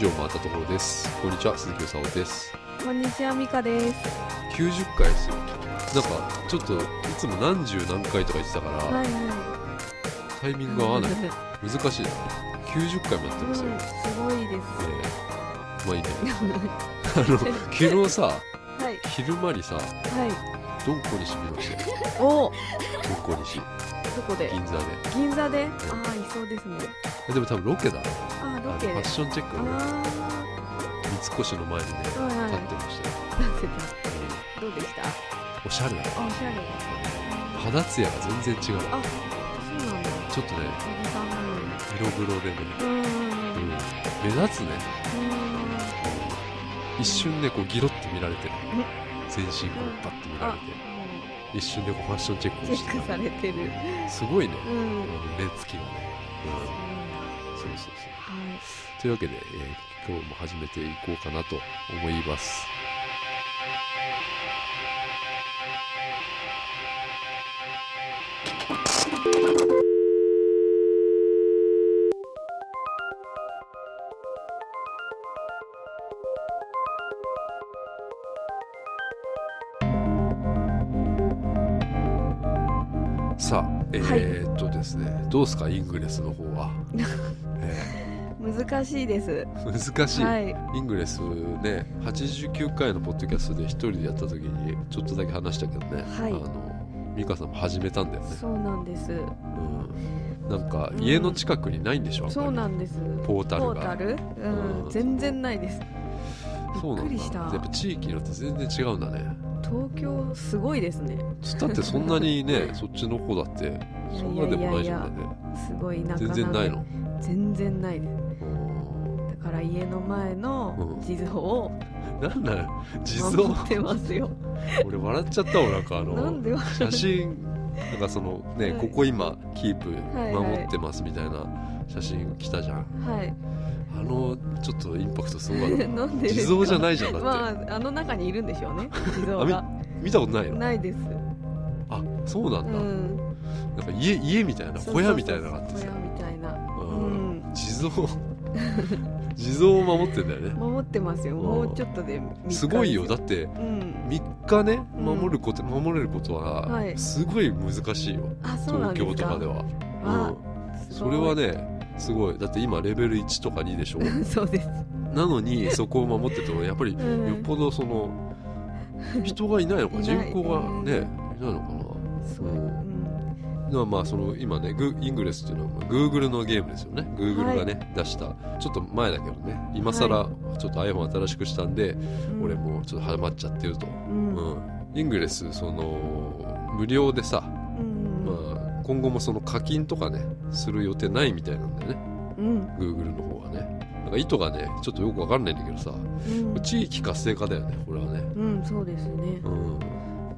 時を回ったところです。こんにちは鈴木さおです。こんにちは、みかです。90回ですよ。なんかちょっといつも何十何回とか言ってたから、はいタイミンはい。グ合わない。うん難しいな。90回もやってますよ、うんすごいです。えーまあいいね。あの昨日さはい。昼間にさはい。どんこにしみましたよ。お、どんこにしどこで銀座で銀座で？ああ、いそうですね。えでも多分ロケだああ、ロケで。ファッションチェック三越の前にねあ、はいはい。立ってましたよ、なんていうのどうでした？おしゃれだおしゃれ。肌ツヤが全然違うあ、そうなんだ。ちょっとね。色黒でね、うーん。うん、目立つねう一瞬ねこうギロッて見られてる全身こうパッて見られてん。一瞬でこうファッションチェックチェをして。ックされてる。すごいね、うん。目つきがね、うん、そうそうそう。はい。というわけで、えー今日も始めていこうかなと思いますどうですかイングレスの方は、え難しいです。ー難しい、はい。イングレスね89回のポッドキャストで一人でやった時にちょっとだけ話したけどね、はい。あの美香さんも始めたんだよね、そうなんです。うん、なんか家の近くにないんでしょ、そうなあんんです。ポータルが。ポータル？うん。うん。全然ないです。そうなんだびっくりした。やっぱ地域によって全然違うんだね東京すごいですね。だってそんなにねそっちの方だってそんなでもないじゃんだってすごい田舎全然ないの？全然ないです。うんだから家の前の地蔵をなんだよ。地蔵？守ってますよ。俺笑っちゃったわなんかあの写真なんかそのね、はい。ここ今キープ守ってますみたいな写真来たじゃん、はい。あのちょっとインパクトすごかった 地蔵じゃないじゃんだって、まああの中にいるんでしょうね。地蔵が 見たことないの？ないです。あそうなんだ、うん。なんか家家みたいな小屋みたいなのがあってさ小屋みたいな。ううんん。地蔵 地蔵を守ってんだよね守ってますよ。うんもうちょっとですごいよだでってすうん。3日ねうん守ること、守れることははいすごい難しいよ、あそうなん東。京とかでは、あうん、それは。ねすごい。だって今レベル1とか2でしょ。そうです。なのにそこを守っててもやっぱりうん。よっぽどその人がいないのかい人ない。口がねいないのかそう。ううん。まあその今ねグイングレスっていうのは Google のゲームですよね。Google がね、出した。ちょっと前だけどね。今更ちょっと iPhone 新しくしたんで、うん。俺。もちょっとハマっちゃってると、うん。うん。イングレスその無料でさ、今後もその課金とかねする予定ないみたいなんだよね。うん。Google の方はね。なんか意図がねちょっとよくわかんないんだけどさ。うん。地域活性化だよねこれはね。うん、そうですね。うん。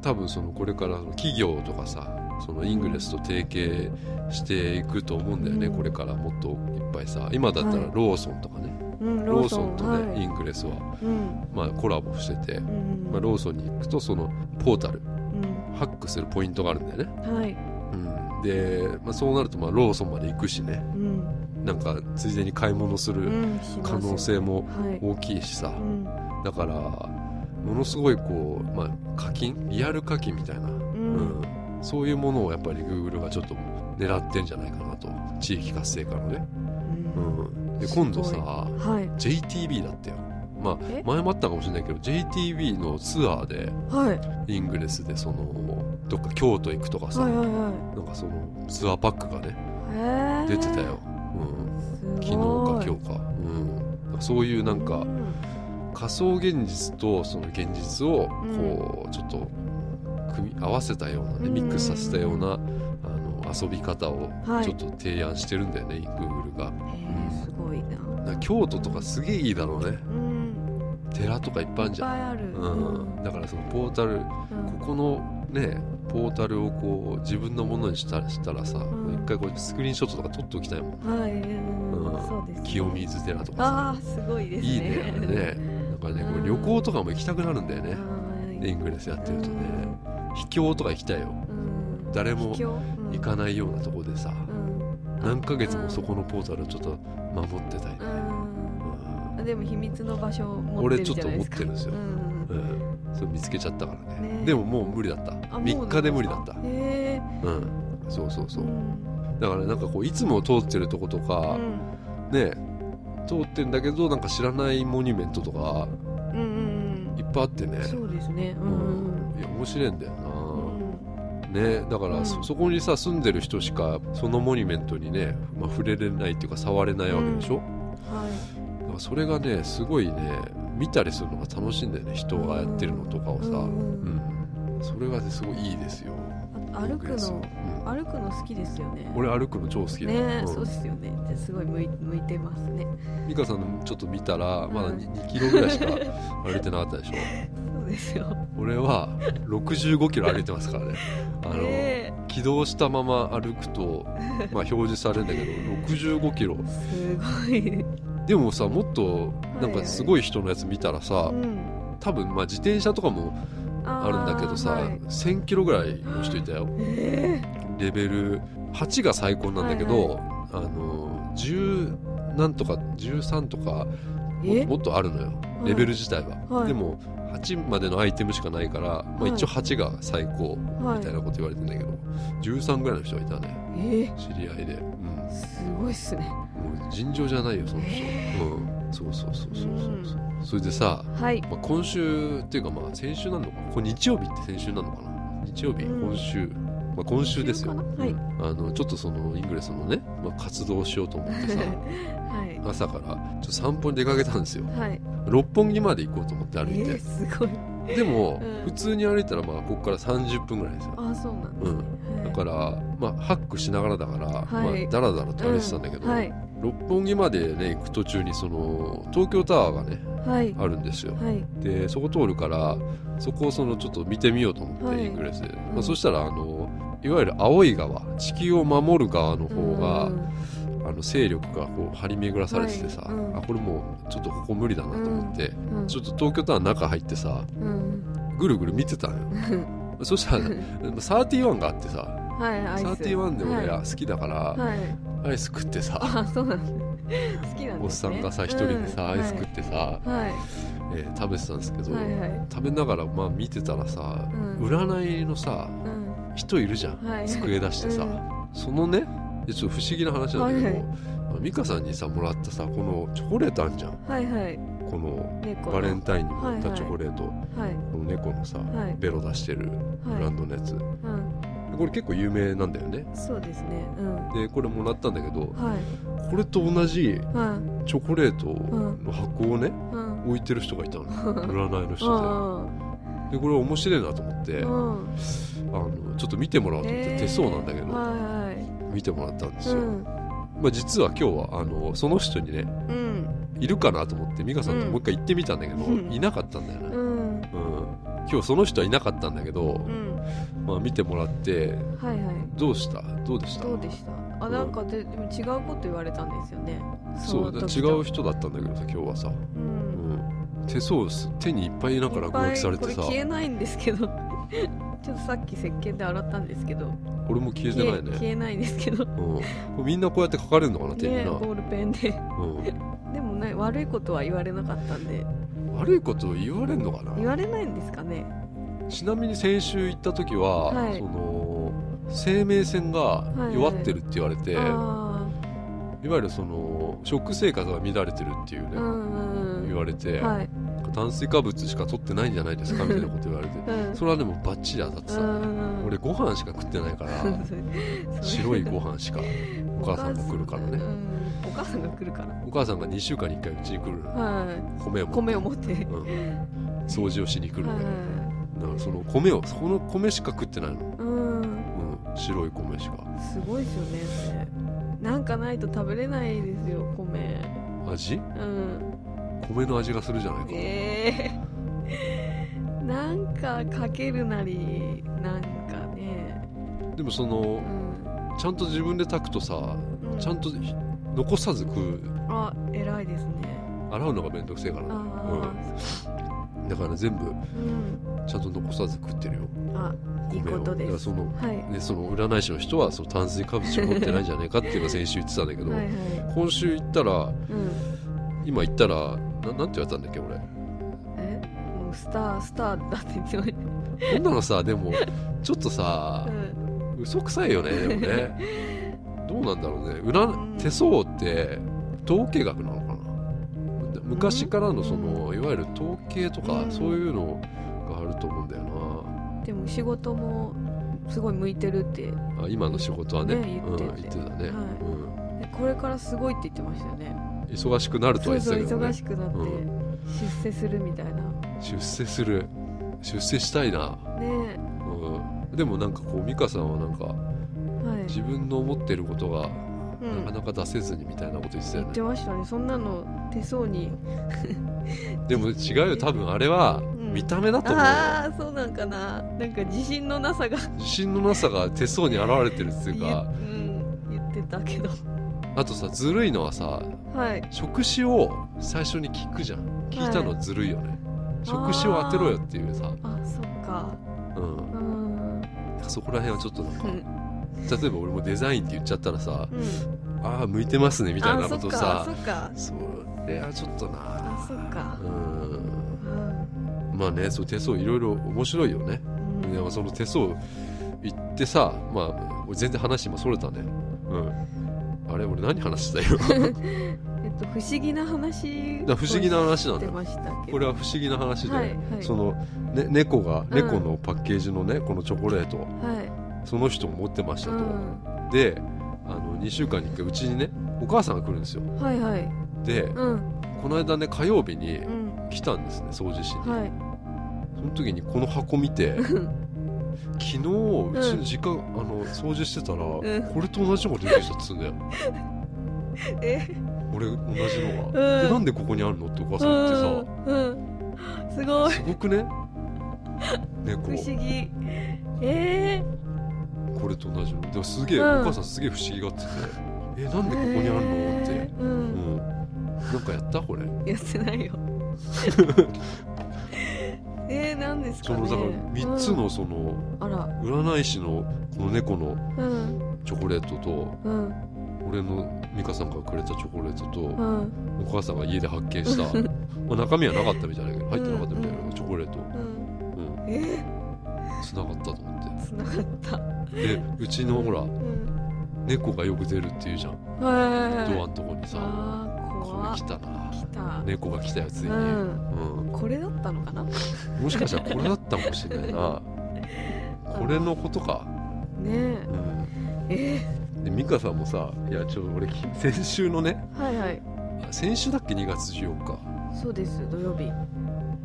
多分そのこれから企業とかさそのイングレスと提携していくと思うんだよね、うん。これからもっといっぱいさ。今だったらはい。ローソンとかね、うん、ローソンとね、はい。イングレスは、うん。まあ、コラボしてて、うん。まあ、ローソンに行くとそのポータル。うん。ハックするポイントがあるんだよね、はい。うん、で、まあ、そうなるとまあローソンまで行くしね。うん。なんかついでに買い物すうる可能性もはい。大きいしさ、うん。だからものすごいこう、まあ、課金？リアル課金みたいな。う。うん。ん、そういうものをやっぱり Google がちょっと狙ってんじゃないかなと。地域活性化のね、うん、で今度さはい。JTB だったよ。まあえ？前もあったかもしれないけど JTB のツアーではい。イングレスでそのどっか京都行くとかさ、はいはいはなんかそのツアーパックがね。出てたよ、うん、す昨日。か今日か,、うん、そういうなんかうん。仮想現実とその現実をこうちょっと組み合わせたようなねうん。ミックスさせたようなあの遊び方をはい。ちょっと提案してるんだよね、Google が。へえ、すごいな。京都とかすげえいいだろうね。うん。寺とかいっぱいあるじゃん。うん、だからそのポータルここのねポータルをこう自分のものにしたしたらさ、ん。一回こうスクリーンショットとか撮っておきたいもん。はい。うんね。清水寺とかああさすごいですね。いいねあれね。なんかねこう旅行とかも行きたくなるんだよね、はい。イングレスやってるとね。秘境とか行きたいよ、うん。誰も行かないようなとこでさ、うん。何ヶ月もそこのポータルをちょっと守ってたり、うん。うん。でも秘密の場所を持ってるじゃないですか。俺ちょっと持ってるんですようんうんそれ見つけちゃったからね。ね。でももう無理だった。あ3日で無理だった。へえ。うん。そうそうそう、ん。だからなんかこういつも通ってるとことか、ね通ってんだけどなんか知らないモニュメントとかうんうんいっぱいあってね。うんそうですね。ううんん。いや面白いんだようん。な、ねだからうん。そ,、そこにさ住んでる人しかそのモニュメントにね、まあ、触れれないっていうか触れないわけでしょ、はだからそれがねすごいね見たりするのが楽しいんだよね。人がやってるのとかをさ、うんうんそれがねすごいいいですよ。い歩くのうん。歩くの好きですよね。俺歩くの超好きだよ、ねうん。そうですよね。じゃあすごい向い向いてますね。美香さんのちょっと見たらまだうん 2, キロぐらいしか 歩いてなかったでしょ。そうですよ。俺は65キロ歩いてますからね。あの、ね起動したまま歩くと、まあ、表示されるんだけど65キロ。すごいでもさもっとなんかすごい人のやつ見たらさ、うん。多分まあ自転車とかもあるんだけどさ、はい。1000キロぐらいの人いたよ。えレベル8が最高なんだけど、あの10なんとか13とかえ？ももっとあるのよ。はい。レベル自体は、はい。でも8までのアイテムしかないから、まあ、はい。一応8が最高ーはいみたいなこと言われてんだけど、13ぐらいの人がいたね。え？ー知り合いで、うん、すごいっすね。もう尋常じゃないよその人、うん、そうそうそうそうそうそう。それでさ、はい。まあ、今週っていうかまあ先週なのかな。これ日曜日って先週なのかな。日曜日、うん。今週、まあ、今週ですよ、はいうん。あのちょっとそのイングレスのね、まあ、活動をしようと思ってさ はい。朝からちょっと散歩に出かけたんですよ。はい。六本木まで行こうと思って歩いて、えー、すごい。でも、うん。普通に歩いたらまあここから30分ぐらいですよ。あそうなんですね、だからまあハックしながらだから、はい。まあ、だらだらと歩いてたんだけど、うん。はい。六本木までね行く途中にその東京タワーがねはい。あるんですよ。はい。でそこ通るからそこをそのちょっと見てみようと思って、はい。イングレスで、まあ、うんそしたらあのいわゆる青い側地球を守る側の方が、うん。あの勢力がこう張り巡らされててさ、はい。うん。あこれもうちょっとここ無理だなと思って、うん。ちょっと東京タワーの中入ってさうん。ぐるぐる見てたのよ。そしたら31があってさはいアイス。31で俺は好きだから、い、はい、アイス食ってさあそうなん好きなんね。おっさんがさ一人でさ、うん。アイス食ってさ、はい。えー食べてたんですけど、はいはい。食べながらまあ見てたらさ、うん。占いのさうん人いるじゃん、はい。机出してさ、うん。そのねでちょっと不思議な話なんだけど、はいはい。美香さんにさもらったさこのチョコレートあんじゃん。はいはい。このバレンタインにもらったはいはい。チョコレート、はい。この猫のさ、はい。ベロ出してるブランドのやつ、うん。これ結構有名なんだよね。そうですね。うん。でこれもらったんだけどはい。これと同じはい。チョコレートの箱をね、うん。置いてる人がいたの。占いのう人んででこれ面白いなと思って、あうん。のちょっと見てもらおうと思って、手相なんだけど、はいはい。見てもらったんですよ、うん。まあ、実は今日はあのその人にねうん。いるかなと思って美香さんともう一回行ってみたんだけど、うん。いなかったんだよね、うん。うん、今日その人はいなかったんだけど、うん。まあ、見てもらってはいはい。どうした？どうでした？どうでした？あなんかででも違うこと言われたんですよね。そう違うと人だったんだけどさ今日はさ、ううんん、手相す手にいっぱいなんか落書きされてさ。消えないんですけど。ちょっとさっき石鹸で洗ったんですけど。俺も消えてないね。消えないんですけど。うん、みんなこうやって書かれるのかな手にな、ねボールペンで。うん、でもね悪いことは言われなかったんで。悪いことを言われるのかな？言われないんですかね。ちなみに先週行った時は、はい。その生命線が弱ってるって言われて、い。あわゆるその食生活が乱れてるっていうね、あうんうん。言われて、はい。炭水化物しか取ってないんじゃないですかみたいなこと言われてうん。それはでもバッチリ当たってさ、うん俺ご飯しか食ってないから 白いご飯しかお母さんが来るからね。うん。お母さんが来るから。お母さんが2週間に1回うちに来るのは米を持って。い米を持って。うん、掃除をしに来るのはねだからその米をその米しか食ってないの、いうん。うん、白い米しか。すごいですよねなんかないと食べれないですよ米。味？うん。米の味がするじゃないか、えー、なんかかけるなりなんかね。でもそのうん、ちゃんと自分で炊くとさうん、ちゃんと残さず食う。あ偉いですね。洗うのがめんどくせえから。うん、だから全部ちゃんと残さず食ってるよ。あいいことです。そのはい。ね、その占い師の人はその炭水化物しか持ってないんじゃないかっていうのが先週言ってたんだけど、はいはい。今週行ったらうん。今言ったらななんて言われたんだっけ俺。え？もうスタースターだって言ってましこんなのさでもちょっとさた、うん。嘘くさいよねでもね。どうなんだろうね。うん。占手相って統計学なのかな？昔からのそのいわゆる統計とかうん。そういうのがあると思うんだよでも仕事もすごい向いてるってあ今の仕事はね。ね言ってて。うん、言ってたね、はい。うん。これからすごいって言ってましたよね。忙しくなるとは言ってたけど、ね、忙しくなってう出世するみたいな。出世する。出世したいな、ね。うん、でもなんかこう美香さんはなんかえはい。自分の思ってることがうん。なかなか出せずにみたいなこと言ってたよね。言って、ましたね。そんなの手相に。でも違うよ。多分あれはうん見た目だと思うよ、ああそうなんかな。なんか自信のなさが。自信のなさが手相に現れてるっていう言,、かうん、言ってたけど。あとさずるいのはさはい。職種を最初に聞くじゃん。聞いたのずるいよね、職種を当てろよっていうさ、あそっか。うん。う、ん。そこら辺はちょっとなんか、うん。例えば俺もデザインって言っちゃったらさ、うん。ああ向いてますねみたいなことあそっかさそっか。それはちょっとな。あそっか。うんうんまあねそう手相いろいろ面白いよね、うん。でもその手相行ってさまあ俺全然話今それたね。うん。あれ俺何話してたよ？えっと不思議な話不思議な話なんだ。これは不思議な話で、はいはい。その、ね、猫がうん。猫のパッケージのねこのチョコレートはい。その人も持ってましたと、うであの2週間に1回うちにねお母さんが来るんですよ。んはいはい。でうん。この間ね火曜日にうん。来たんですね掃除しに、はいその時にこの箱見てうん。昨日うちの実家、あの掃除してたら、ん。これと同じのが出てきたっつうんだよ。え？俺同じのうん。なんでここにあるのってお母さん言ってさ、うん。うん。すごい。すごくね？猫。不思議。えこれと同じの。でもすげえ、うん。お母さんすげえ不思議がってて。えなんでここにあるの？って、えー。ううんん。なんかやった？これ。やってないよ えー、何ですかね。そのだから3つのそのうん占い師のこの猫のうん。チョコレートとうん。俺の美香さんからくれたチョコレートと、うん。お母さんが家で発見した。まあ中身はなかったみたいだけど入ってなかったみたいなうん。チョコレート。うん。うん。え繋がったと思っー、つながった。てでうちのほらうん。猫がよく出るっていうじゃん。はいドアのとこにさこれ来たな。来た。猫が来たやつに、ううん。んこれだったのかな？もしかしたらこれだったかもしれないな。これのことか、ねえ。うん、えで美香さんもさいやちょ俺先週のねー、はいはい。先週だっけ？2月14日。そうです土曜日。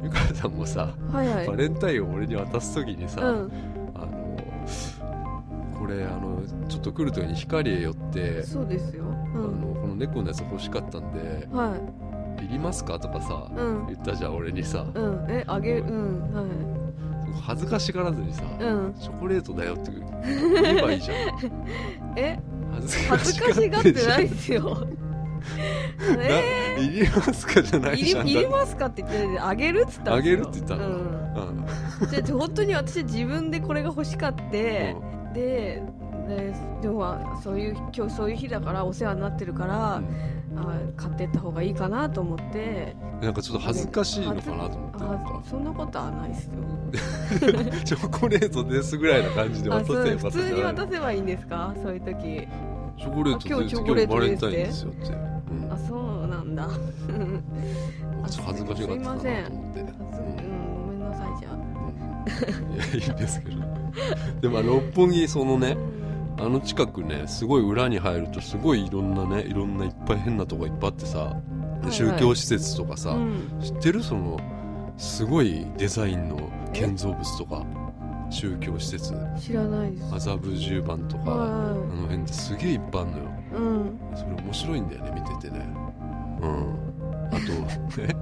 美香さんもさ、はいはい。バレンタインを俺に渡す時にさ、うん。あのこれあのちょっと来る時に光へ寄って、そうですよ。うあん。のこの猫のやつ欲しかったんではいいりますか？とかさ、うん。言ったじゃん俺にさ、うん。えあげる？うん。は恥ずかしがらずにさ、いうんチョコレートだよって言えばいいじゃん。え？恥ず恥ずかしがってないですよえないりますか？じゃなー、いいじゃん。りいりますかって言ってあげるっつったあげるって言ったのうん。うん。じゃあ本当に私自分でこれが欲しかって、でででもそういう今日そういう日だからお世話になってるから、あ買ってった方がいいかなと思って。うんなんかちょっと恥ずかしいのかなと思ってあか。そんなことはないですよ。チョコレートですぐらいな感じで渡せば普通に渡せばいいんですか？そういう時。チョコレートあ今日チョコレートですってですよって、うん。あそうなんだ。ちょっと恥ずかしかったなと思って、うん。ごめんなさいじゃあ。うん。いやいいんですけど。でも六本木そのねあの近くねすごい裏に入るとすごいいろんなねいろんないっぱい変なとこいっぱいあってさ、いはい。宗教施設とかさ、うん。知ってる？そのすごいデザインの建造物とか宗教施設。知らないです。麻布十番とかあはの辺ってすげえいっぱいあるのよ。いうん。それ面白いんだよね見ててね。うん。あとえ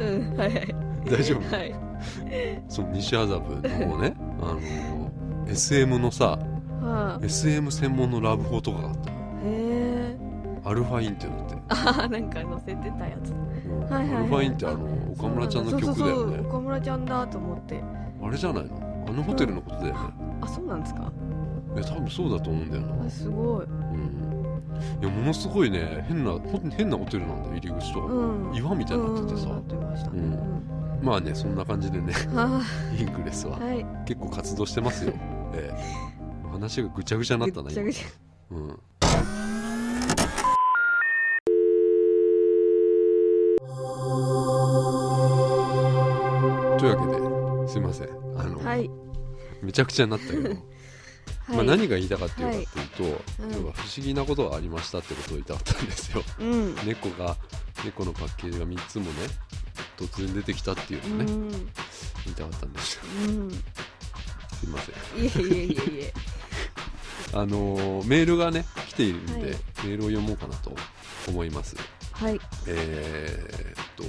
うんはいはい。大丈夫？はい。その西麻布の方ねあの SM のさは SM 専門のラブホとかがあった。へえアルファインってなって、あなんか載せてたやつ。うん。はいはいはい。アルファインってあの岡村ちゃんの曲だよね。そうそうそう。岡村ちゃんだと思って。あれじゃないの？あのホテルのことだよね。あそうなんですか？いや多分そうだと思うんだよな。あすごい。うん。いやものすごいね変なほん変なホテルなんだよ入り口とか、うん。岩みたいになっててさ、うんなってました。ね、うんまあねそんな感じでね。は イングレスはあはい。結構活動してますよ、ええ話がぐちゃぐちゃになったな今。ぐっちゃぐちゃ。うん。というわけですいません。あの、はい。めちゃくちゃになったけど、はい。まあ、何が言いたかったいうかっていうと、うん要は不思議なことがありましたってことを言いたかったんですよ。うん。猫が猫のパッケージが3つもね突然出てきたっていううのをね、ん。言いたかったんですよ。うん。すいません。いえいえいえいえあのーメールがね来ているんで、はい。メールを読もうかなと思います。はい。えーっと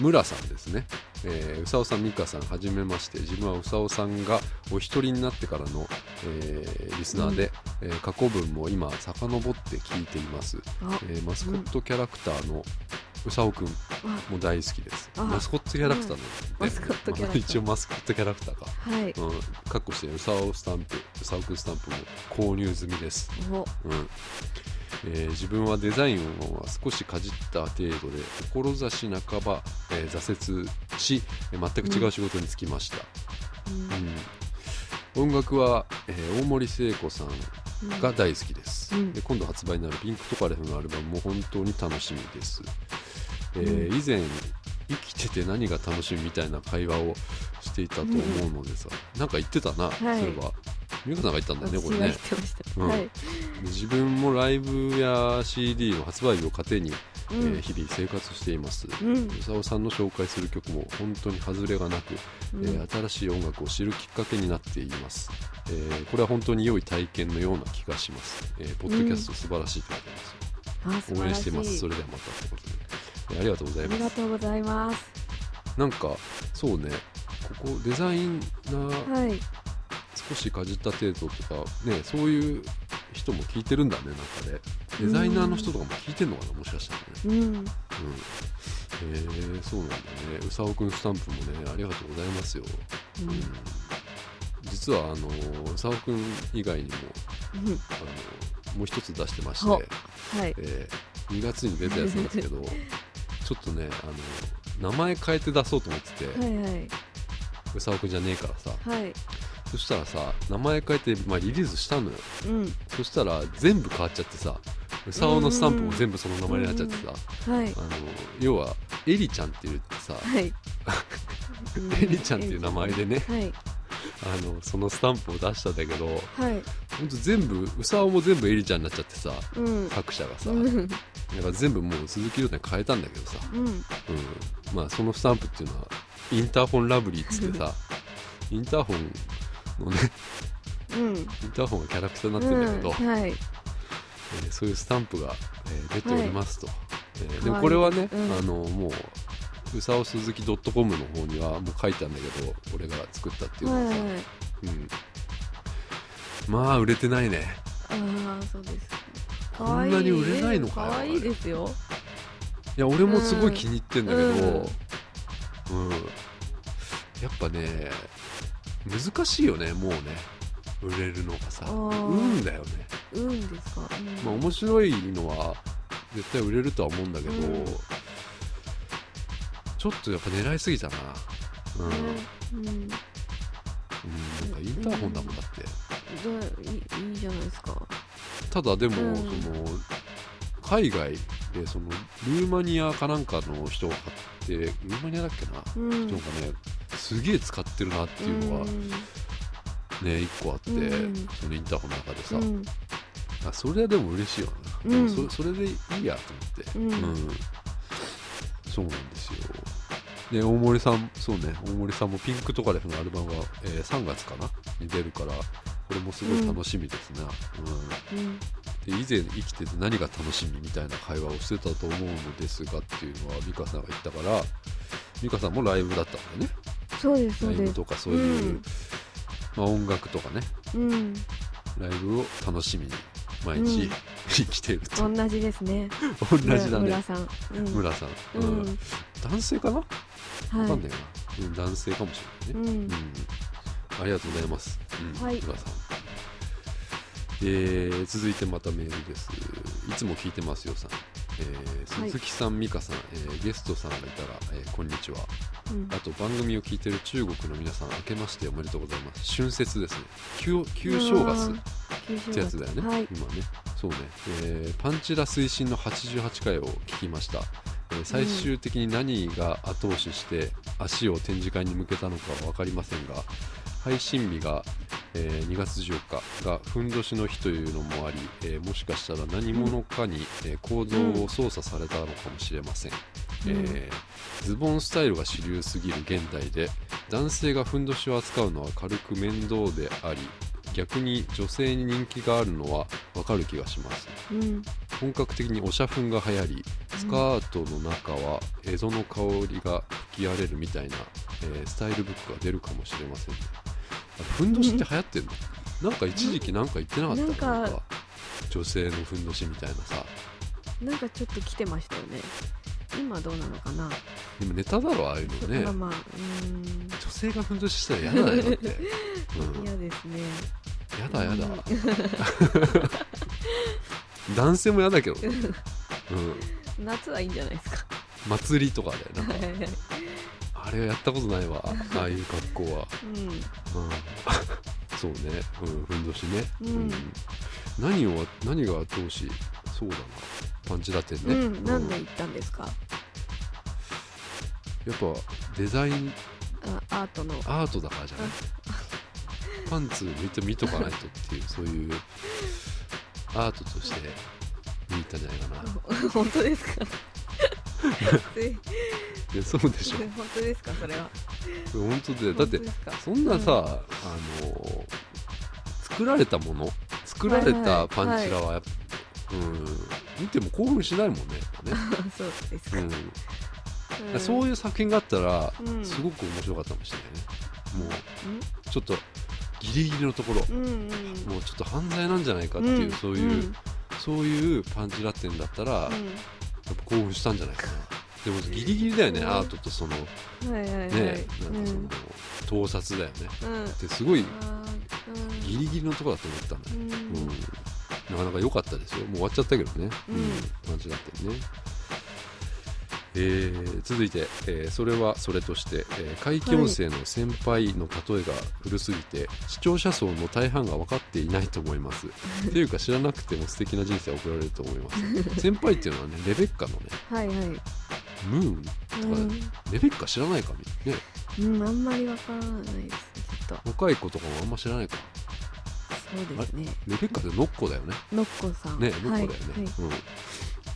村さんですね、えー、うさおさん、みかさん、はじめまして、自分はうさおさんがお一人になってからの、えーリスナーで、えー過去文も今、遡って聞いています、あ。えーマスコットキャラクターのうさおくんあも大好きです。あ。マスコットキャラクターなんで、マスコットキャラクター。一応マスコットキャラクターか。はい。うん、かっこして、うさおスタンプ、うさおくんスタンプも購入済みです。お。うん。えー自分はデザインを少しかじった程度で志半ば、えー挫折しえー全く違う仕事に就きました、うん。音楽は、えー大森聖子さんうんが大好きです、うん。で今度発売になるピンクとカレフのアルバムも本当に楽しみです、えーうん。以前生きてて何が楽しみみたいな会話をしていたと思うのでさ、なんか言ってたな、い。そういえば。美香さんが言ったんだよねこれね。うん。はい、自分もライブや CD の発売日を糧に、うえん。ー日々生活しています。うん。うさおさんの紹介する曲も本当に外れがなく、うん。えー新しい音楽を知るきっかけになっています、えーこれは本当に良い体験のような気がします、えーポッドキャスト素晴らしいって書います、あ素晴らしい。応援しています。それではまたってことで、えーありがとうございあます。りがとうございます。なんかそうね。ここデザイナーはい。少しかじった程度とかねそういう人も聞いてるんだねなんかね。デザイナーの人とかも聞いてんのかなもしかしたらね。うん。うん。へえそうなんだね。うさおくんスタンプもねありがとうございますよ、ううん。ん、実はあのうさおくん以外にもうん。あのもう一つ出してましてほ、はい。えー2月に出たやつなんですけど ちょっとねあの名前変えて出そうと思ってて、はいはい。うさおくんじゃねえからさはいそしたらさ名前変えて、まあ、リリースしたのよ。うん。そしたら全部変わっちゃってさうさおのスタンプも全部その名前になっちゃってさ、はい。あの要はエリちゃんっていうさはい。エリちゃんっていう名前でねはい。あのそのスタンプを出したんだけどはい。ほんと全部うさおも全部エリちゃんになっちゃってさうん。各社がさ、うん。だから全部もう鈴木亮太に変えたんだけどさ、うん。うん、まあそのスタンプっていうのはインターホンラブリーっつってさインターホンのね。うん。インターホンがキャラクターになってるんだけど、うんはい。えーそういうスタンプが、えー出ておりますと、えーでもはいこれはね、うん。あのもううさお鈴木 .com の方にはもう書いてあるんだけど俺が作ったっていうのは。さ、はいはい。うん、まあ売れてないね。ああそうですこんなに売れないのかよ可愛いですよ。いや俺もすごい気に入ってんだけど、うん。うん。やっぱね難しいよねもうね。売れるのがさ。運だよね。うんですか、うん。まあ面白いのは絶対売れるとは思うんだけど、うん。ちょっとやっぱ狙いすぎたな。うん、うん、なんかうんインターホンだもんだって。どいいいいじゃないですか。ただでも、うん。その海外でそのルーマニアかなんかの人が買ってルーマニアだっけな、うん。人がねすげえ使ってるなっていうのがね、一個あって、うん。そのインターホンの中でさ、それはでも嬉しいよな、うん。それそれでいいやと思って、うん。そうなんですよ。で大森さんそうね大森さんもピンクとかレフのアルバムが、えー3月かな？に出るからこれもすごい楽しみですね、うん。うん。で以前生きてて何が楽しみみたいな会話をしてたと思うのですがっていうのは美香さんが言ったから美香さんもライブだったんだよね。そうですそライブとかそういう、うん。まあ、音楽とかね。うん。ライブを楽しみに毎日、うん。生きてると。同じですね。同じだね。村さん。うん。村さん、ううん。ん男性かな、わかんはないな、うん、男性かもしれないね、いうん。うん。ありがとうございます、うんはい。浦さん。えー続いてまたメールです。いつも聞いてますよさん、えーはい。鈴木さん、美香さん、えーゲストさんがいたら、えーこんにちは。うん。あと番組を聞いてる中国の皆さん明けましておめでとうございます。春節ですね。旧旧正月ってやつだよね、はい。今ね。そうね、えーパンチラ推進の88回を聞きました、えー最終的に何が後押しして足を展示会に向けたのかは分かりませんが配信日が、えー2月14日がふんどしの日というのもあり、えーもしかしたら何者かに、えー構造を操作されたのかもしれません、えーズボンスタイルが主流すぎる現代で男性がふんどしを扱うのは軽く面倒であり逆に女性に人気があるのはわかる気がします。うん。本格的におしゃふんが流行りスカートの中はエゾの香りが吹き荒れるみたいな、えースタイルブックが出るかもしれませんふんどしって流行ってんの？なんか一時期なんか言ってなかったなんか女性のふんどしみたいなさ。なんかちょっと来てましたよね。今どうなのかな、でもネタだろああいうのね。まあまあうーん。女性がふんどししたら嫌だよだって、うん、嫌ですね。やだやだ。うん。男性も嫌だけどね、うん、夏はいいんじゃないですか。祭りとかでなんか あれはやったことないわ。ああいう格好は、うん。うん、そうね、うん、ふんどしね、うん。何を何が後押し？そうだな。パンチラテンね、うん、なん。でう行ったんですか？やっぱデザイン？あアートの。アートだからじゃない？パンツ見て見とかないとっていうそういうアートとして見に行ったんじゃないかな。本当ですか？え いやそうでしょ。本当ですかそれは。本当でだってそんなさ、あの作られたもの作られたパンチラはうん見ても興奮しないもんねね、そうですか、うん。うん。そういう作品があったら、うん。すごく面白かったかもしれないね。もううちょっとギリギリのところ、んうんうん。もうちょっと犯罪なんじゃないかっていう、ん。そういう、そういうパンチラ店だったら、っぱ興奮したんじゃないかな。でもギリギリだよね、うん。アートとそのはいはいはい、なんかその、うん盗撮だよね。うん。ですごいギリギリのところだと思ったんだようん。うん、なかなか良かったですよ。もう終わっちゃったけどね、うん。感じだったよね、えー続いて、えーそれはそれとして、えー怪奇音声の先輩の例えが古すぎて、視聴者層の大半が分かっていないと思います。っていうか知らなくても素敵な人生を送られると思います。先輩っていうのはねレベッカのねはいはい。ムーンとか、レベッカ知らないかね。うん、うん、あんまりわからないですちょっと。若い子とかもあんま知らないかそうですね。レベッカってノッコだよね。のっこさん。ね、ノッコだよね。はいはい。うん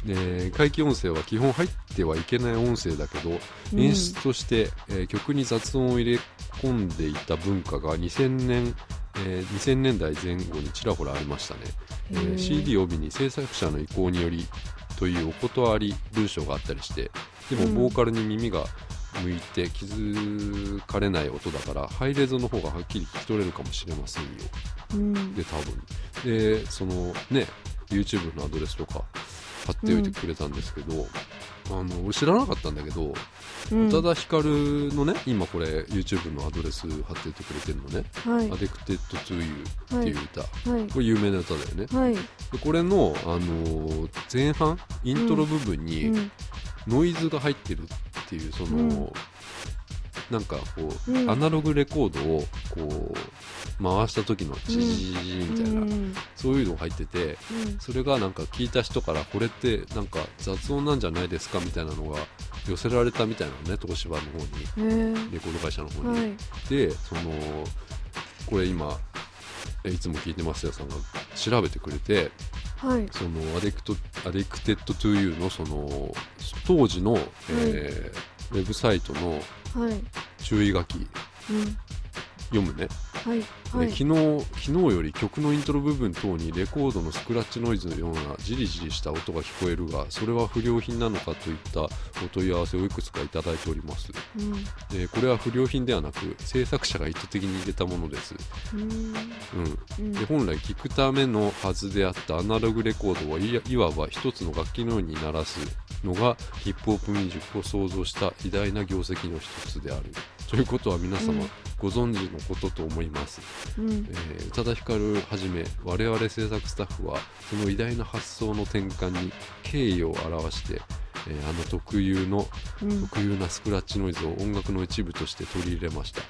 で怪奇音声は基本入ってはいけない音声だけど、うん。演出として、えー曲に雑音を入れ込んでいた文化が2000年、えー2000年代前後にちらほらありましたね、えー CD 帯に制作者の意向によりというお断り文章があったりしてでもうん。ボーカルに耳が向いて気づかれない音だからハイレゾの方がはっきり聞き取れるかもしれませんよ。うん。で多分。でそのね YouTube のアドレスとか貼っておいてくれたんですけど、あの俺知らなかったんだけどうん。宇多田ヒカルのね今これ YouTube のアドレス貼っててくれてるのね「はい。Addicted to You」っていう歌、はい。これ有名な歌だよね。はい。でこれの、あのー前半イントロ部分うにん。ノイズが入ってるっていうその、うんなんかこう、うん。アナログレコードをこう回した時のジジジジみたいな、うん。そういうのが入っててうん。それがなんか聞いた人からこれってなんか雑音なんじゃないですかみたいなのが寄せられたみたいなのね東芝の方にレコード会社の方に、はい。でそのこれ今えいつも聞いてますよさんが調べてくれてはい。その Addict Addicted To You のその当時の、えーウェブサイトのはい。注意書きうん読むね、はいはい。で昨日昨日より曲のイントロ部分等にレコードのスクラッチノイズのようなジリジリした音が聞こえるがそれは不良品なのかといったお問い合わせをいくつかいただいております。うん。でこれは不良品ではなく制作者が意図的に入れたものです、うん。で本来聞くためのはずであったアナログレコードはいわば一つの楽器のように鳴らすのがヒップホップミュージックを創造した偉大な業績の一つである。ということは皆様、うん。ご存知のことと思います、うん。えー宇多田ヒカルはじめ我々制作スタッフはその偉大な発想の転換に敬意を表して、えーあの特有のうん。特有なスクラッチノイズを音楽の一部として取り入れました。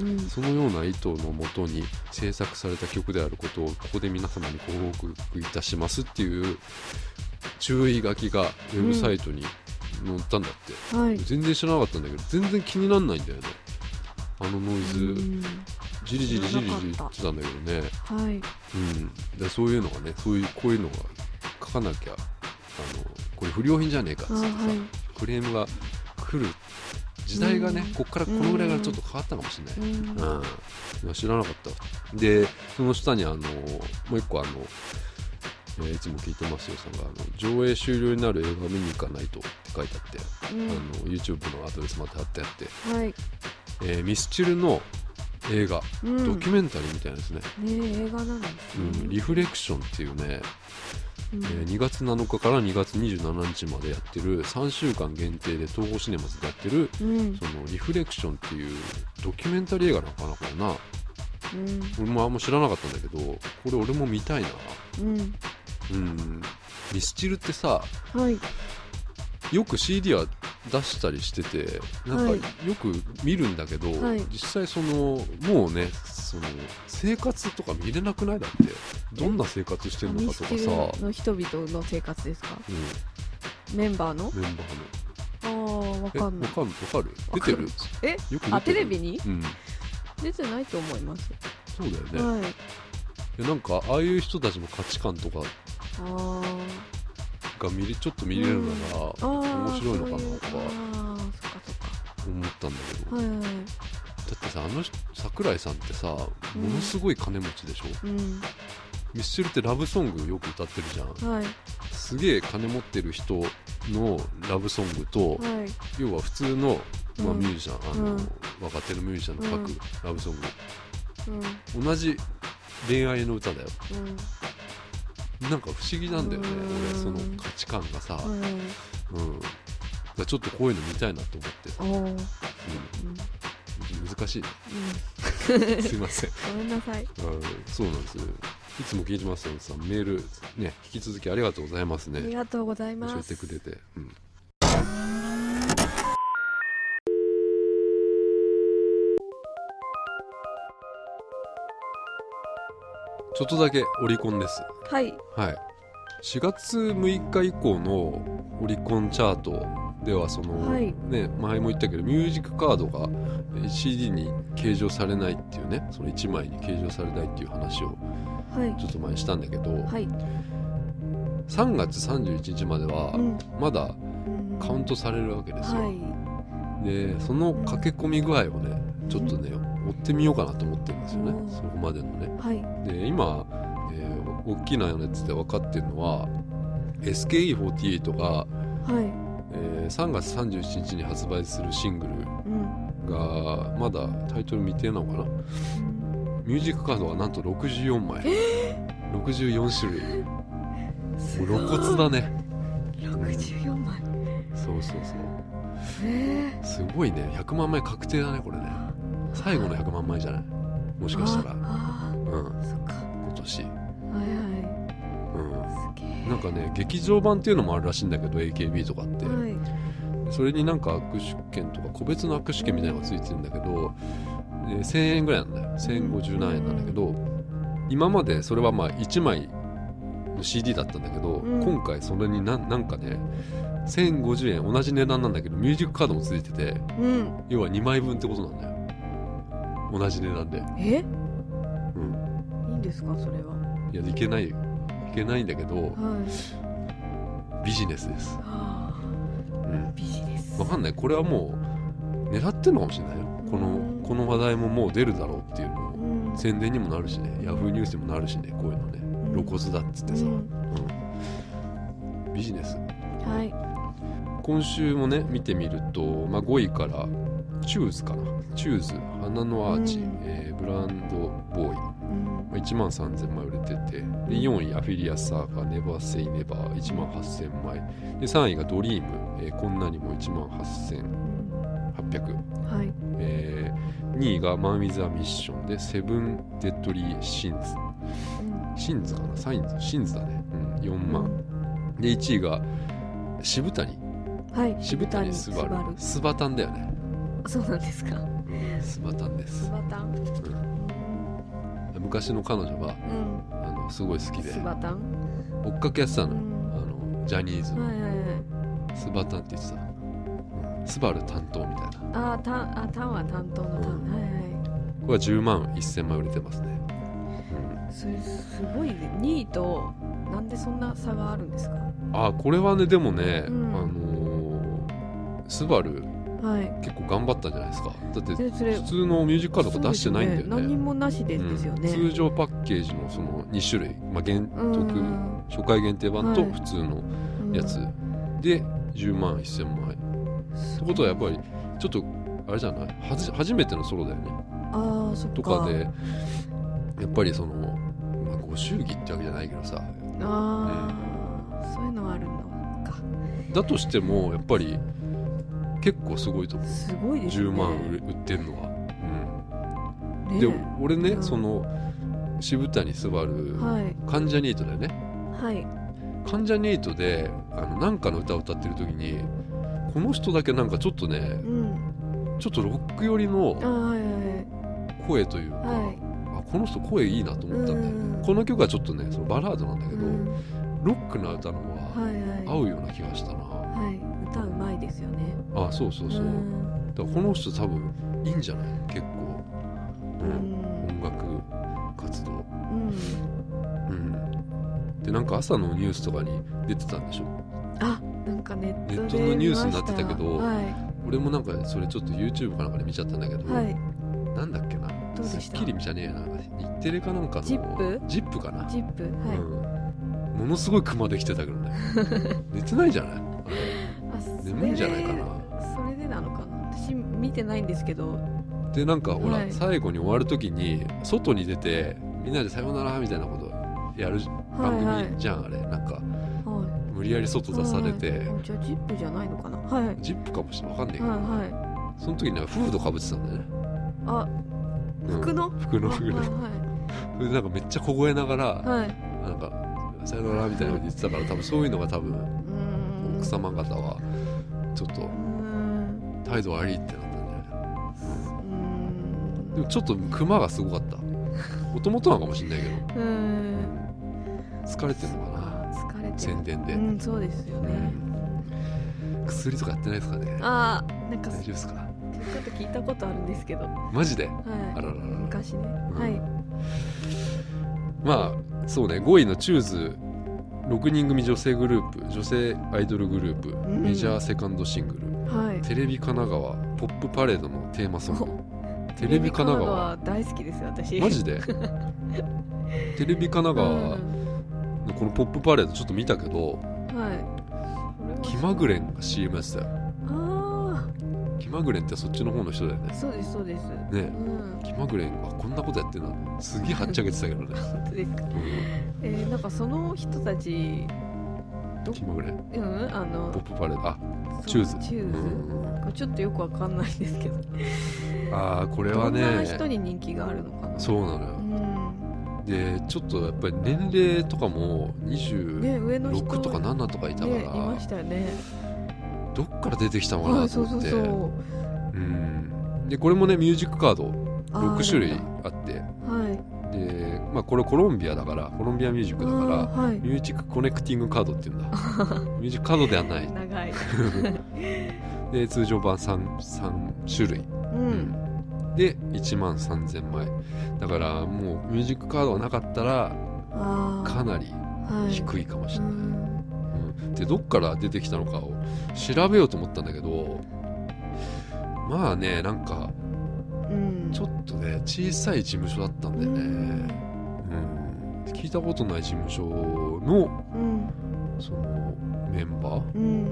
うん。そのような意図のもとに制作された曲であることをここで皆様にご報告いたしますっていう注意書きがウェブサイトに載ったんだって、はい。全然知らなかったんだけど全然気にならないんだよね。あのノイズ、うん。じりじりじりじり言ってたんだけどね。はい。うん。でそういうのがねそういうこういうのが書かなきゃあのこれ不良品じゃねえかってさ、あはい。クレームが来る時代がね、うん。こっからこのぐらいからちょっと変わったかもしれない、うん。うん。知らなかった。でその下にあのもう一個あの、えーいつも聞いてますよ。さんがあの上映終了になる映画見に行かないとって書いてあって、うん。あの YouTube のアドレスまた貼ってあって、はい。えーミスチルの映画、うん。ドキュメンタリーみたいなですね、ね映画なんですうん、リねフレクションっていうね、うん。えー2月7日から2月27日までやってる3週間限定で東宝シネマズでやってるうん。そのリフレクションっていうドキュメンタリー映画なのかなこれなうん。俺もあんま知らなかったんだけどこれ俺も見たいな。うん。うん。ミスチルってさはい。よく CD は出したりしててなんはい。かよく見るんだけど、はい。実際そのもうねその生活とか見れなくない？だってどんな生活してるのミかとかさ、スチルの人々の生活ですか？うん、メンバーの？メンバーの。ああわかんない。わかるわかる？出てる？え？よくあテレビに？うん出てないと思います。そうだよね、はい。えなんかああいう人たちの価値観とかあが見れちょっと見れるならーあー面白いのかなとか思ったんだけど、はいはい。だってさあの人桜井さんってさものすごい金持ちでしょ、うん。ミスチルってラブソングよく歌ってるじゃん。はい。すげえ金持ってる人のラブソングと、はい。要は普通の、まあ、うん。ミュージシャン、あのうん。若手のミュージシャンの書くうん。ラブソンうん。グ、同じ恋愛の歌だよ。うん。なんか不思議なんだよねうん。俺その価値観がさ、はいうん、だからちょっとこういうの見たいなと思って、う。んうん、難しいね。うん。すいません。ごめんなさい。うん。そうなんです。いつも聞いてますよさん。メールね引き続きありがとうございますありねがとうござい教ます。えてくれて、うん、ちょっとだけオリコンです。はい。はい。4月6日以降のオリコンチャートではその、はい。ね前も言ったけどミュージックカードがえー CD に計上されないっていうねその1枚に計上されないっていう話をはい。ちょっと前にしたんだけど、はい。3月31日まではうん。まだうん。カウントされるわけですよ、はい。でその駆け込み具合をねちょっとね追ってみようかなと思ってるんですよね。うん。そこまでのね。はい。で今、えー大きなやつで分かってるのは SKE48 が、はい。えー3月31日に発売するシングルうん。がまだタイトル未定なのかな？ミュージックカードがなんと64枚。64種類。露骨だね。64枚。そうそうそう。えすごいね。100万枚確定だねこれね最後の100万枚じゃない？もしかしたら。あうん。今年。はいうん。はいすげえ。なんかね劇場版っていうのもあるらしいんだけど AKB とかって、はい。それになんか握手券とか個別の握手券みたいなのがついてるんだけど、えー1000円ぐらいなんだよ。1050何円なんだけど今までそれはまあ1枚の CD だったんだけど、うん。今回それになんなんかね1050円同じ値段なんだけどミュージックカードもついててうん。要は2枚分ってことなんだよ同じ値段で。え？うん。いいんですか？それは。いやいけないいけないんだけどはい。ビジネスです、はうん。あ、ビジネス。わかんない。これはもう狙ってんのかもしれないよ。このうん。この話題ももう出るだろうっていうのをうん。宣伝にもなるしね。ヤフーニュースにもなるしね。こういうのね。露骨だっつってさ、うん。うん。ビジネス。はい。今週もね見てみると、まあ、5位からチューズかな。チューズ花のアーチ、うん。えーブランドボーイ。うん。まあ1万3000枚売れててで4位アフィリア・サーガ Never Say Never 1万8000枚。で3位がドリーム、えーこんなにも1万8800はい。え2位が MAN WITH A MISSION で Seven Deadly Sins。うん。 Sins かな？ Signs？Sins だね、うん、4万。で1位が渋谷。はい。渋谷スバル。スバタンだよね、そうなんですか。うん、スバタンです。ス、バタン。うん、昔の彼女はうん。あのすごい好きで。スバタン。追っかけやってたのよ、うん。あのジャニーズの。はいはいはい。スバタンって言ってた、うん、スバル担当みたいな。あータンあタンは担当のタン、うん。はいはい。これは10万1000枚売れてますね、それすごいね。2位となんでそんな差があるんですか？うん、あこれはねでもね、うん。あのースバルはい。結構頑張ったんじゃないですか。だって普通のミュージックカードとか出してないんだよね。そうです何もなしでですよね、うん。通常パッケージのその2種類、まあ、限うん。特初回限定版とはい。普通のうん。やつで10万1000枚ってことはやっぱりちょっとあれじゃない？はじ初めてのソロだよね。ああそっか。とかでやっぱりその、まあ、ご祝儀ってわけじゃないけどさ。ああ、そういうのはあるのか。だとしてもやっぱり結構すごいと思う。すごいですね。10万売ってるのは、うん、ねで俺ね、うん。その渋谷スバル、はい。関ジャニートだよね。はい。関ジャニートであのなんかの歌を歌ってる時にこの人だけなんかちょっとねうん。ちょっとロック寄りの声というか、はい。あこの人声いいなと思ったんだよね、うんこの曲はちょっとねそのバラードなんだけど、うん。ロックな歌の方がは合うような気がしたな、はい歌うまいですよね。あそうそうそう、ん。だからこの人多分いいんじゃない？結構、ううん、音楽活動。うん。うん。でなんか朝のニュースとかに出てたんでしょ？あなんかネットのニュースになってたけどは俺もなんかそれちょっと YouTube かなんかで見ちゃったんだけど、いはい。なんだっけな？スッキリじゃねえやな日テレかなんかのジップ？ジップかな、ジップ？はい、うん、ものすごい熊できてたけどね。寝てないんじゃない？眠いんじゃないかな。それでなのかな。私見てないんですけど。でなんかほら、はい。最後に終わる時に外に出てみんなでさようならみたいなことやる番はいはい。組じゃん、あれ。なんかはい。無理やり外出されて、はい。あじゃあジップじゃないのかな。はい。はいジップかもしれない。わかんないけど、はその時になんかフードかぶってたんだよね、いあうん。服の、服の服のはいそれでなんかめっちゃ凍えながら、はい。はいなんかさよならみたいなこと言ってたから多分そういうのが多分奥様方はちょっと態度悪いってなったんだよね。うーん。でもちょっとクマがすごかった。もともとなのかもしれないけど。疲れてるのかな。あ疲れてる。宣伝で、うんそうですよね、薬とかやってないですかね。ああなんか大丈夫ですか？ちょっと聞いたことあるんですけど。はマジで？い。あらららら。昔ね、うん。はい。まあそうね。5位のチューズ6人組女性グループ女性アイドルグループ、ん。メジャーセカンドシングル。はい。テレビ神奈川ポップパレードのテーマソング。お。テレビ神奈川。大好きです私。マジで？テレビ神奈川のこのポップパレードちょっと見たけどうんはい気まぐれんが CM やってたよまぐれんってそっちの方の人だよね。あそうですそうです。ね。うん。気まぐれんあこんなことやってんだすげえはっちゃけてたけどね、本当ですか。うえー、なんかその人たちん、気まぐれ？んうんあのポップパレード？あチューズ。チューズ、うん。ちょっとよくわかんないですけど。あーこれはどんなね人に人気があるのかな？そうなのよ。うん。でちょっとやっぱり年齢とかもね26上の人とか7とかいたから、ねいましたよねどっから出てきたのかはないと思って。そうん。でこれもねミュージックカード。あー6種類あって。はい。でまあこれコロンビアだからコロンビアミュージックだからはい。ミュージックコネクティングカードっていうんだ。ミュージックカードではない。長い。で通常版 3, 3種類、うん。で1万3000枚。だからもうミュージックカードがなかったらあかなり低いかもしうれない、んうんでどっから出てきたのかを調べようと思ったんだけどまあねなんかうん。ちょっとね小さい事務所だったんだよね、うん、聞いたことない事務所のうん。そのメンバー。うん。ね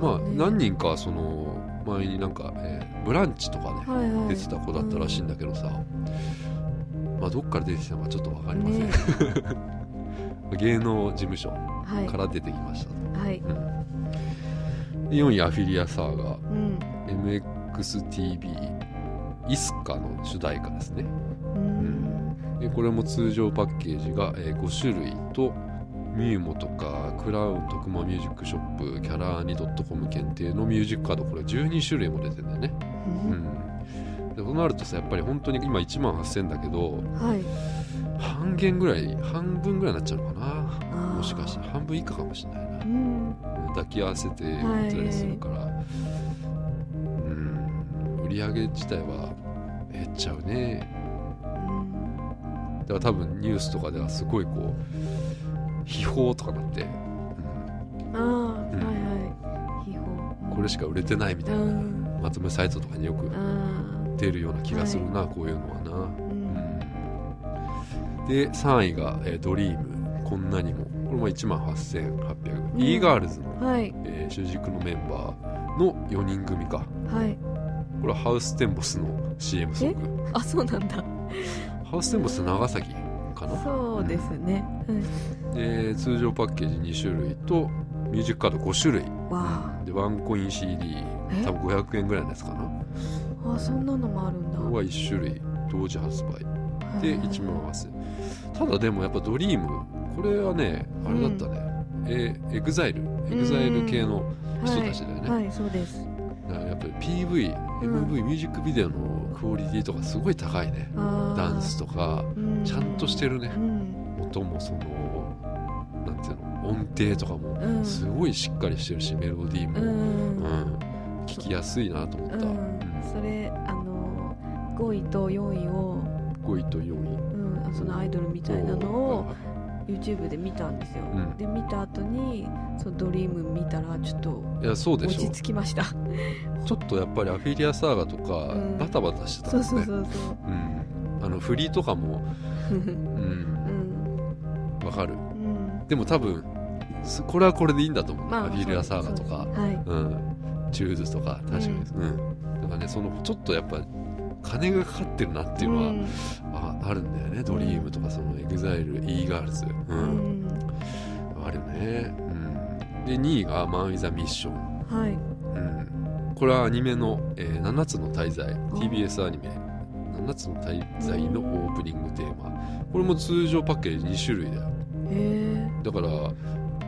まあ何人かその前になんか、えーブランチとかねはいはい。出てた子だったらしいんだけどさ、まあどっから出てきたのかちょっと分かりません、ね芸能事務所はい。から出てきました、はい。うん、4位アフィリアサーガうん。MXTV イスカの主題歌ですね。うん。でこれも通常パッケージが、えー5種類とミューモとかクラウン徳間ミュージックショップキャラーニ .com 限定のミュージックカードこれ12種類も出てんだよね。うん。でそうなるとさやっぱり本当に今1万8000だけどはい半減ぐらい半分ぐらいになっちゃうのかな。もしかして半分以下かもしれないな。うん。抱き合わせて売ったりするから、うん。売り上げ自体は減っちゃうね。うん。だから多分ニュースとかではすごいこう秘宝とかなって、うん。ああ、はいはい。秘宝。これしか売れてないみたいな、うん。まとめサイトとかによくあ出るような気がするな、こういうのはな、で3位が、えードリーム。こんなにも。これも1万8800、うん。E ガールズの、はい。えー主軸のメンバーの4人組か。はい。これはハウステンボスの CM ソング。あそうなんだ。ハウステンボス長崎かな？そうですね、で通常パッケージ2種類とミュージックカード5種類。でワンコイン CD え？多分500円ぐらいのやつかな。ああそんなのもあるんだ。これは1種類同時発売ではい1万8000ただでもやっぱドリームこれはねあれだったね、えエグザイル。エグザイル系の人たちだよね、はい、はい、そうです。やっぱり PV、うん。MV ミュージックビデオのクオリティとかすごい高いね。ダンスとか。うん。ちゃんとしてるね。うん。音もそのなんていうの音程とかもうん。すごいしっかりしてるしメロディーも、うん。うん。聞きやすいなと思った、うん。それあの5位と4位を、5位と4位うん、そのアイドルみたいなのを YouTube で見たんですよ、うん。で見た後にそのドリーム見たらちょっといやそうで落ちしょ着きました。ちょっとやっぱりアフィリアサーガとかうん。バタバタしてたそんですそうそうそうう。ん、あの振りとかもう うん。んわかる。うん。でも多分すこれはこれでいいんだと思う、まあアフィリアサーガとか。そうですはい。うん。チューズとか確かに。うん、だからねそのちょっとやっぱ金がかかってるなっていうのは、ん。ああるんだよね。ドリームとかそのエグザイル E-girls。う、うん。んあるね、うん、で2位が「 MAN WITH A MISSION」はい。うん、これはアニメの、えー7つの大罪。TBS アニメ。7つの大罪のオープニングテーマ。これも通常パッケージ2種類だよ。だから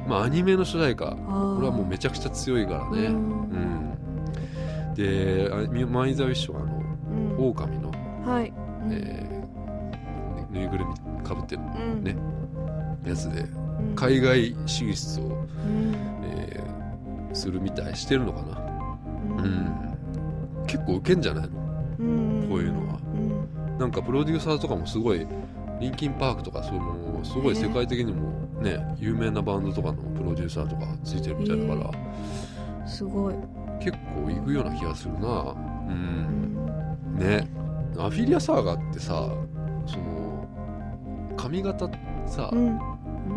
まあアニメの主題歌。ここれはもうめちゃくちゃ強いからね。ううん。んでマン・イザ・ウィッシュはあのうん狼の、はい。えーぬいぐるみかぶってるうん。ねやつでうん。海外進出を、うん。えーするみたいしてるのかな。ううん。ん結構ウケんじゃないの？うん。こういうのは。うん。なんかプロデューサーとかもすごいリンキンパークとかそのすごい世界的にもね有名なバンドとかのプロデューサーとかついてるみたいだから。すごい。結構行くような気がするな。ううんんね。アフィリアサーガってさその髪型さうん。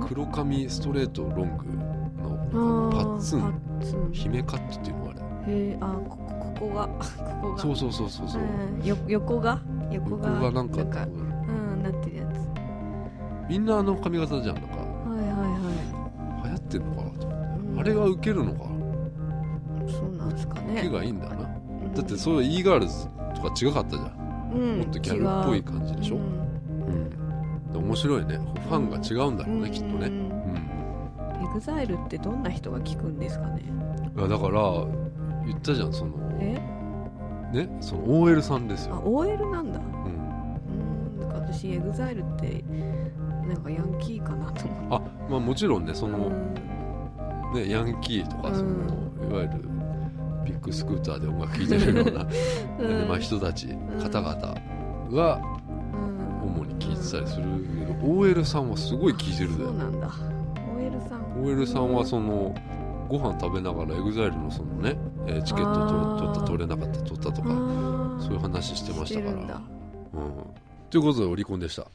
黒髪ストレートロングあのーパッツン姫カットっていうのがあれへえあここここが ここが。そうそうそうそうそう。うんよ横が？横横ががなんかなんかうん。なってるやつ。みんなあの髪型じゃんなんか。はいはいは流行ってんのかなと思って。うん。あれがウケるのか。そうなんですかね。受けがいいんだな。うん。だってそういう e ガールズとか違かったじゃん。うんもっとギャルっぽい感じでしょ？う。んうん。で面白いね。ファンが違うんだろうねきっとね。うん。うん。エグザイルってどんな人が聞くんですかね？いやだから言ったじゃんそのえ？ね？その OL さんですあよ、OL なんだ。うん、うんなんか私エグザイルってなんかヤンキーかなと思って。あまあもちろんねその、うん。ね、ヤンキーとかその、うん。いわゆるビッグスクーターで音楽聴いてるような、うん。ねまあ、人たち方々がうん。主に聴いてたりするけど OL さんはすごい聴いてるだよそうなんだ。OL さん。OL さんはそのご飯食べながら EXILE のそのね、えーチケット取った取れなかった取ったとかあそういう話してましたから。うん、ということでオリコンでした。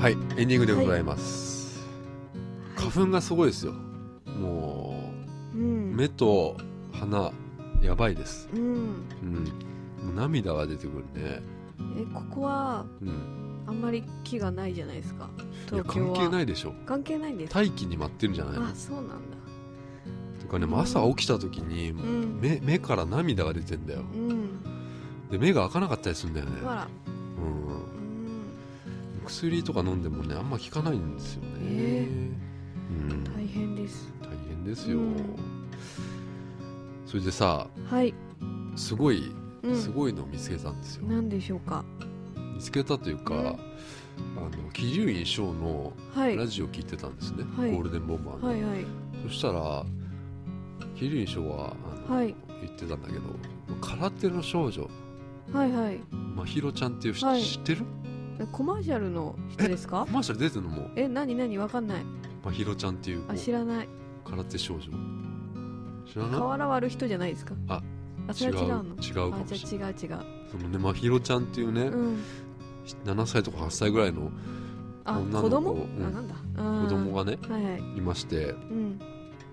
はいエンディングでございます、花粉がすごいですよ。もううん。目と鼻やばいです。うん。うん。涙が出てくるね。えここはうん。あんまり木がないじゃないですか。東京は。関係ないでしょ。関係ないんです。か大気に舞ってるんじゃないの？あそうなんだ。かねもう朝起きた時にん。目目から涙が出てんだよ。うん。で目が開かなかったりするんだよね、あら。うん、うん。薬とか飲んでもねあんま効かないんですよね、えうん、大変です大変ですよ、うん。それでさはい。すごいうん。すごいのを見つけたんですよ、何でしょうか？見つけたというか、うん。あの桐生院翔のはい。ラジオ聞いてたんですね、はい。ゴールデンボンバーの、はいはい。そしたら桐生院翔はあの、はい。言ってたんだけど空手の少女。はいはい。まひろちゃんっていう人、はい。知ってる？えコマーシャルの人ですか？コマーシャル出てるのもう。え何何？わかんない。まひろちゃんっていう子。あ知らない空手少女。知らな？い瓦割る人じゃないですか？ああそれは違うの？違う。かあもしれない。じゃあ違う違う。そのねまひろちゃんっていうね、うん。7歳とか8歳ぐらいのあ女の子。子供、うん。あなんだ。子供がねがはいはい。いましてうん。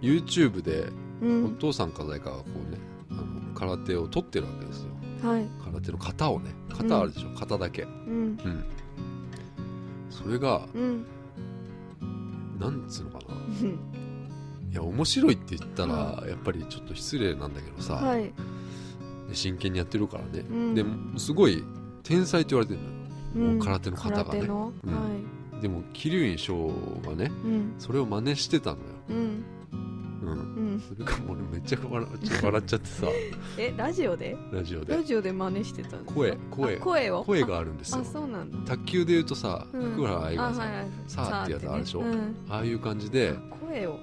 YouTube でおうん。父さんか誰かがこうねあの空手を取ってるわけですよ。はい。空手の型をね型あるでしょ、型だけ。うん。うん。それがうん。なんつうのかな。うんいや面白いって言ったらやっぱりちょっと失礼なんだけどさ、はい。で真剣にやってるからね、うん。でもすごい天才って言われてるのよ、うん。もう空手の型がね。うん。はでも桐生院翔がねそれを真似してたのよ、うん。うん、うんそれがもう俺めっちゃ笑っちゃ笑っちゃってさ。えラジオで？ラジオで。ラジオで真似してたんですか声。声あ声を？声があるんですあよ。あそうなんだ。卓球で言うとさうん。福原愛がさ、あはいはい。さあってやつあるでしょ？さあってね。ああいう感じで。うん声を。は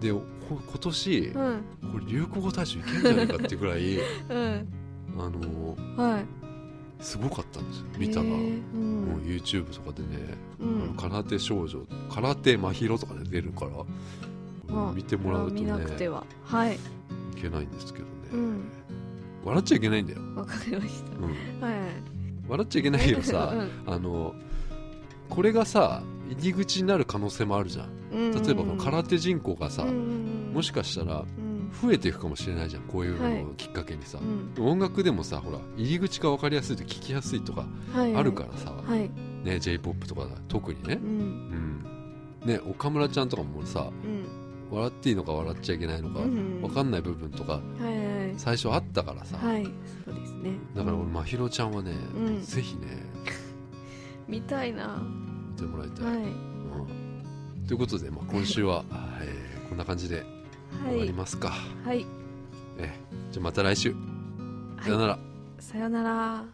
でほ今年いはいこれ流行語大賞いけんじゃないかっていうぐらい うん。あのうんはい。すごかったんですよ見たら、へーうん。もう YouTube とかでね、うあのん空手少女空手真宙とかで出るから、あ見てもらうと見なくてねは。はい。いけないんですけどね、うん。笑っちゃいけないんだよ、わかりました。うん、はい。はい笑っちゃいけないけどさ うん。あのこれがさ入り口になる可能性もあるじゃん。うん。例えばこの空手人口がさ、うん。うんもしかしたらうん。増えていくかもしれないじゃんこういうはい。のをきっかけにさ。う、ん。音楽でもさほら入り口が分かりやすいと聞きやすいとかはい。はいあるからさ、はい。ね j p o p とか特にね。う、ん。うん、ね岡村ちゃんとかもさうん笑っていいのか笑っちゃいけないのかうん分かんない部分とか最初あったからさ、はい。そうですね。だから俺うん。まひろちゃんはね、うん。ぜひね 見たいな。見てもらいたい、はい。うん。ということで、まあ、今週は、えーこんな感じではい。終わりますか、はい。えーじゃあまた来週。さよなら、さよなら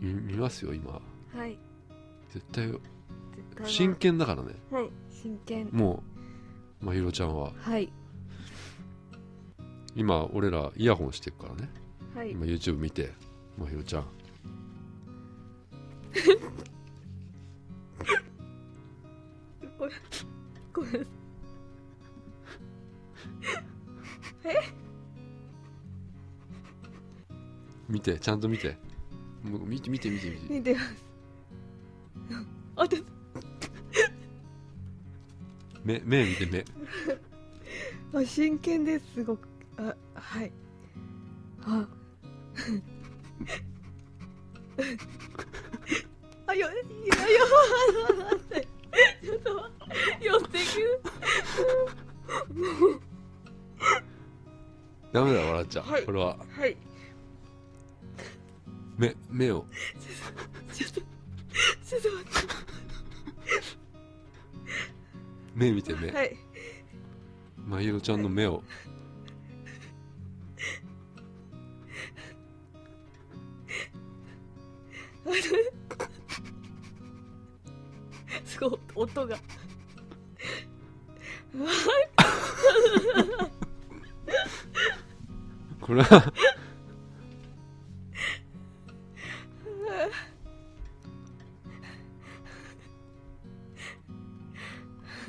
見見ますよ今。はい。絶対絶対は。真剣だからね。はい真剣。もうまひろちゃんは。はい。今俺らイヤホンしてるからね。はい。今 YouTube 見てまひろちゃ ん。ごめん。見てちゃんと見て見て見て見て見て。見てます。あで目目見て目。あ真剣ですすごく。あはい。あ。あよいやいや待ってちょっと待って。寄ってく。ダメだ笑っちゃう、はい。これは。はい目目を。ちょっとちょっと待って目見て目、はいまひろちゃんの目をあれすごい音がこれは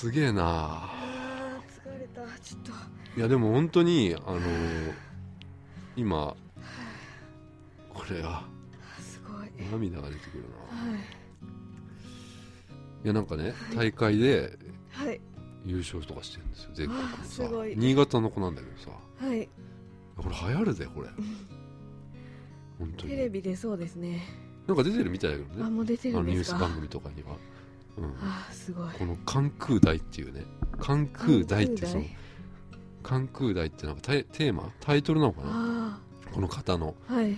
すげえな。疲れた。ちょっと。いやでも本当にあのー今これはすごい。涙が出てくるな。はい。いやなんかね大会ではい。優勝とかしてるんですよ全国のさ。新潟の子なんだけどさ。はい。これ流行るぜこれ。本当に。テレビでそうですね。なんか出てるみたいだけどね。あもう出てるんですか？ース番組とかには、うん、あーすごい。この関空大っていうね関空大ってその関空大ってなんかテーマタイトルなのかな？あこの方の。あはい。うん。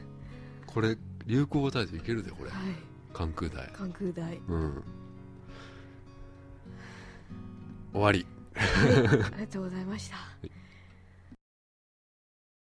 これ流行語大賞いけるでこれ。はい。関空大関空大うん。終わり。ありがとうございました